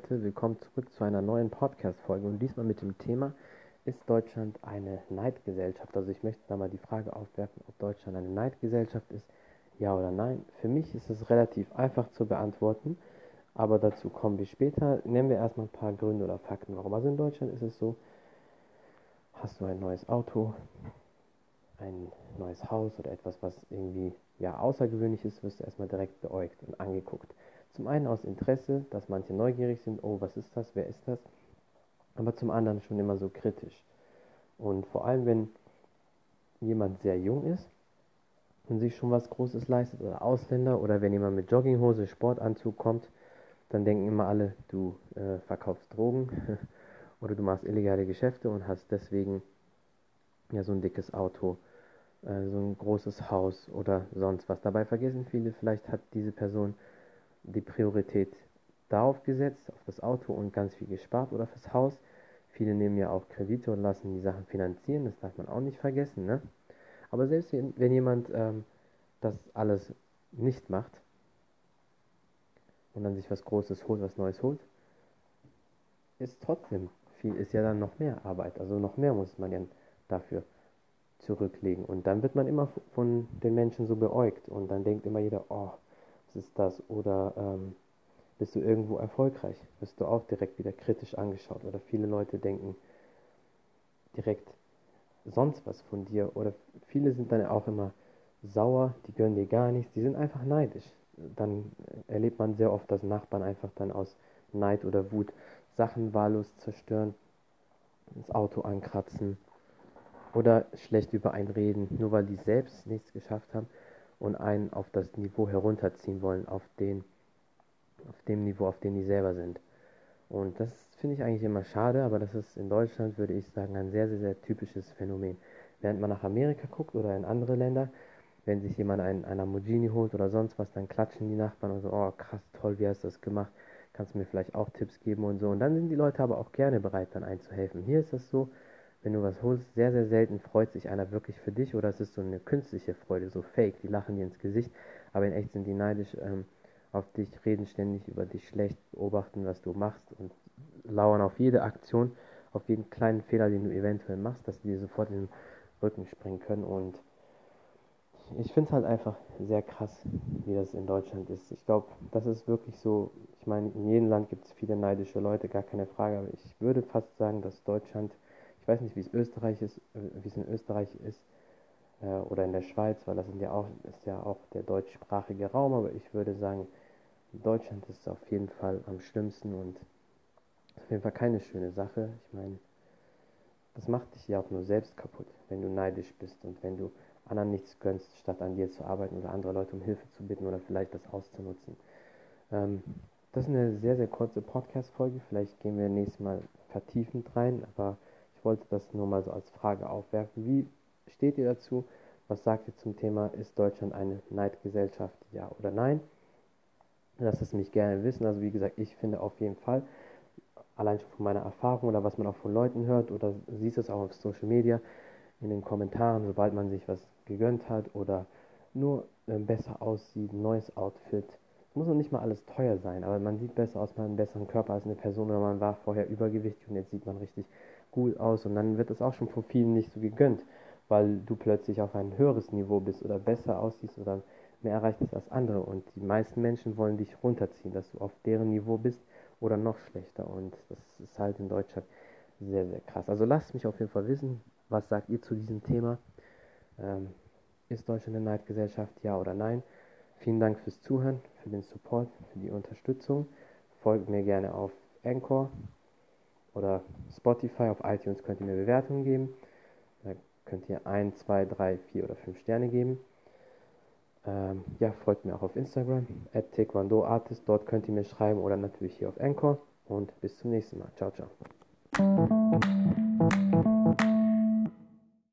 Leute, willkommen zurück zu einer neuen Podcast-Folge und diesmal mit dem Thema, ist Deutschland eine Neidgesellschaft? Also ich möchte da mal die Frage aufwerfen, ob Deutschland eine Neidgesellschaft ist, ja oder nein. Für mich ist es relativ einfach zu beantworten, aber dazu kommen wir später. Nehmen wir erstmal ein paar Gründe oder Fakten, warum. Also in Deutschland ist es so, hast du ein neues Auto, ein neues Haus oder etwas, was irgendwie ja außergewöhnlich ist, wirst du erstmal direkt beäugt und angeguckt. Zum einen aus Interesse, dass manche neugierig sind, oh, was ist das, wer ist das? Aber zum anderen schon immer so kritisch. Und vor allem, wenn jemand sehr jung ist und sich schon was Großes leistet, oder Ausländer, oder wenn jemand mit Jogginghose, Sportanzug kommt, dann denken immer alle, du äh, verkaufst Drogen oder du machst illegale Geschäfte und hast deswegen ja so ein dickes Auto, äh, so ein großes Haus oder sonst was. Dabei vergessen viele, vielleicht hat diese Person die Priorität darauf gesetzt, auf das Auto und ganz viel gespart oder fürs Haus. Viele nehmen ja auch Kredite und lassen die Sachen finanzieren, das darf man auch nicht vergessen. Ne? Aber selbst wenn, wenn jemand ähm, das alles nicht macht und dann sich was Großes holt, was Neues holt, ist trotzdem viel, ist ja dann noch mehr Arbeit. Also noch mehr muss man ja dafür zurücklegen. Und dann wird man immer von den Menschen so beäugt und dann denkt immer jeder, oh, was ist das? Oder ähm, bist du irgendwo erfolgreich? Wirst du auch direkt wieder kritisch angeschaut. Oder viele Leute denken direkt sonst was von dir. Oder viele sind dann auch immer sauer, die gönnen dir gar nichts, die sind einfach neidisch. Dann erlebt man sehr oft, dass Nachbarn einfach dann aus Neid oder Wut Sachen wahllos zerstören, das Auto ankratzen oder schlecht über einen reden, nur weil die selbst nichts geschafft haben und einen auf das Niveau herunterziehen wollen, auf, den, auf dem Niveau, auf dem die selber sind. Und das finde ich eigentlich immer schade, aber das ist in Deutschland, würde ich sagen, ein sehr, sehr, sehr typisches Phänomen. Während man nach Amerika guckt oder in andere Länder, wenn sich jemand einen, einen Lamborghini holt oder sonst was, dann klatschen die Nachbarn und so, oh krass, toll, wie hast du das gemacht? Kannst du mir vielleicht auch Tipps geben und so. Und dann sind die Leute aber auch gerne bereit, dann einzuhelfen. Hier ist das so, wenn du was holst, sehr, sehr selten freut sich einer wirklich für dich oder es ist so eine künstliche Freude, so fake, die lachen dir ins Gesicht, aber in echt sind die neidisch ähm, auf dich, reden ständig über dich schlecht, beobachten, was du machst und lauern auf jede Aktion, auf jeden kleinen Fehler, den du eventuell machst, dass die dir sofort in den Rücken springen können und ich finde es halt einfach sehr krass, wie das in Deutschland ist. Ich glaube, das ist wirklich so, ich meine, in jedem Land gibt es viele neidische Leute, gar keine Frage, aber ich würde fast sagen, dass Deutschland ich weiß nicht, wie es Österreich ist, äh, wie es in Österreich ist äh, oder in der Schweiz, weil das ja auch, ist ja auch der deutschsprachige Raum, aber ich würde sagen, Deutschland ist auf jeden Fall am schlimmsten und auf jeden Fall keine schöne Sache. Ich meine, das macht dich ja auch nur selbst kaputt, wenn du neidisch bist und wenn du anderen nichts gönnst, statt an dir zu arbeiten oder andere Leute um Hilfe zu bitten oder vielleicht das auszunutzen. Ähm, das ist eine sehr, sehr kurze Podcast-Folge. Vielleicht gehen wir nächstes Mal vertiefend rein, aber ich wollte das nur mal so als Frage aufwerfen. Wie steht ihr dazu? Was sagt ihr zum Thema, ist Deutschland eine Neidgesellschaft, ja oder nein? Lasst es mich gerne wissen. Also wie gesagt, ich finde auf jeden Fall, allein schon von meiner Erfahrung oder was man auch von Leuten hört oder siehst es auch auf Social Media, in den Kommentaren, sobald man sich was gegönnt hat oder nur äh, besser aussieht, neues Outfit. Es muss noch nicht mal alles teuer sein, aber man sieht besser aus, man hat einen besseren Körper als eine Person oder man war vorher übergewichtig und jetzt sieht man richtig gut aus und dann wird es auch schon von vielen nicht so gegönnt, weil du plötzlich auf ein höheres Niveau bist oder besser aussiehst oder mehr erreicht hast als andere und die meisten Menschen wollen dich runterziehen, dass du auf deren Niveau bist oder noch schlechter und das ist halt in Deutschland sehr, sehr krass. Also lasst mich auf jeden Fall wissen, was sagt ihr zu diesem Thema? Ähm, ist Deutschland eine Neidgesellschaft, ja oder nein? Vielen Dank fürs Zuhören, für den Support, für die Unterstützung. Folgt mir gerne auf Anchor oder Spotify, auf iTunes könnt ihr mir Bewertungen geben. Da könnt ihr 1, 2, 3, 4 oder 5 Sterne geben. Ähm, ja, folgt mir auch auf Instagram, at taekwondoartist. Dort könnt ihr mir schreiben oder natürlich hier auf Anchor. Und bis zum nächsten Mal. Ciao, ciao.